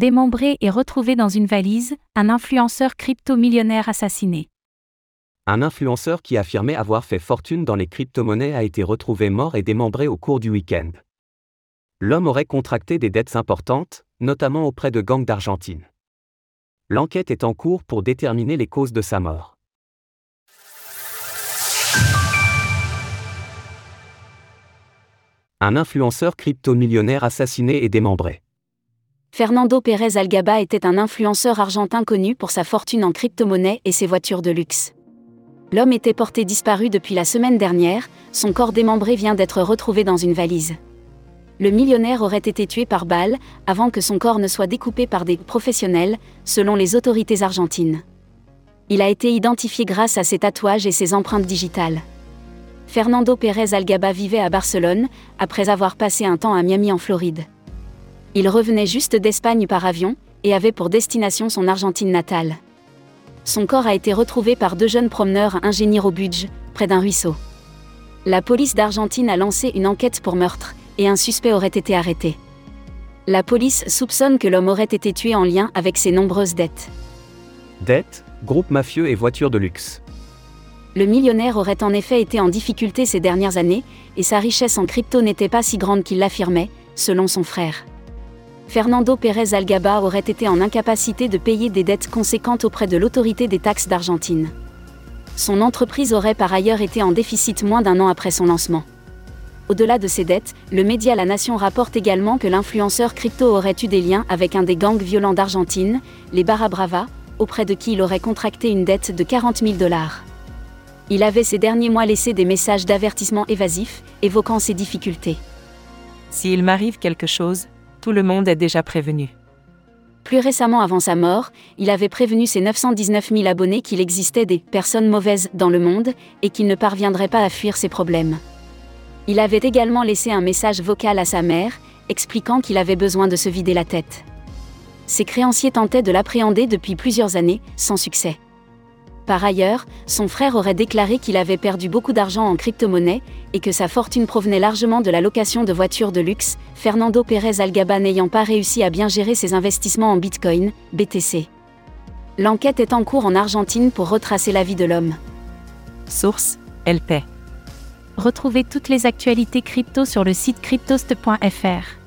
Démembré et retrouvé dans une valise, un influenceur crypto-millionnaire assassiné. Un influenceur qui affirmait avoir fait fortune dans les crypto-monnaies a été retrouvé mort et démembré au cours du week-end. L'homme aurait contracté des dettes importantes, notamment auprès de gangs d'Argentine. L'enquête est en cours pour déterminer les causes de sa mort. Un influenceur crypto-millionnaire assassiné et démembré. Fernando Pérez Algaba était un influenceur argentin connu pour sa fortune en crypto-monnaie et ses voitures de luxe. L'homme était porté disparu depuis la semaine dernière, son corps démembré vient d'être retrouvé dans une valise. Le millionnaire aurait été tué par balle avant que son corps ne soit découpé par des professionnels, selon les autorités argentines. Il a été identifié grâce à ses tatouages et ses empreintes digitales. Fernando Pérez Algaba vivait à Barcelone, après avoir passé un temps à Miami en Floride. Il revenait juste d'Espagne par avion, et avait pour destination son Argentine natale. Son corps a été retrouvé par deux jeunes promeneurs ingénieurs au Budge, près d'un ruisseau. La police d'Argentine a lancé une enquête pour meurtre, et un suspect aurait été arrêté. La police soupçonne que l'homme aurait été tué en lien avec ses nombreuses dettes. Dettes, groupe mafieux et voitures de luxe. Le millionnaire aurait en effet été en difficulté ces dernières années, et sa richesse en crypto n'était pas si grande qu'il l'affirmait, selon son frère. Fernando Pérez Algaba aurait été en incapacité de payer des dettes conséquentes auprès de l'autorité des taxes d'Argentine. Son entreprise aurait par ailleurs été en déficit moins d'un an après son lancement. Au-delà de ses dettes, le média La Nation rapporte également que l'influenceur crypto aurait eu des liens avec un des gangs violents d'Argentine, les Barra Brava, auprès de qui il aurait contracté une dette de 40 000 dollars. Il avait ces derniers mois laissé des messages d'avertissement évasifs, évoquant ses difficultés. S'il m'arrive quelque chose, tout le monde est déjà prévenu. Plus récemment avant sa mort, il avait prévenu ses 919 000 abonnés qu'il existait des personnes mauvaises dans le monde et qu'il ne parviendrait pas à fuir ses problèmes. Il avait également laissé un message vocal à sa mère, expliquant qu'il avait besoin de se vider la tête. Ses créanciers tentaient de l'appréhender depuis plusieurs années, sans succès. Par ailleurs, son frère aurait déclaré qu'il avait perdu beaucoup d'argent en crypto-monnaie et que sa fortune provenait largement de la location de voitures de luxe, Fernando Pérez Algaba n'ayant pas réussi à bien gérer ses investissements en Bitcoin, BTC. L'enquête est en cours en Argentine pour retracer la vie de l'homme. Source LP. Retrouvez toutes les actualités crypto sur le site cryptost.fr.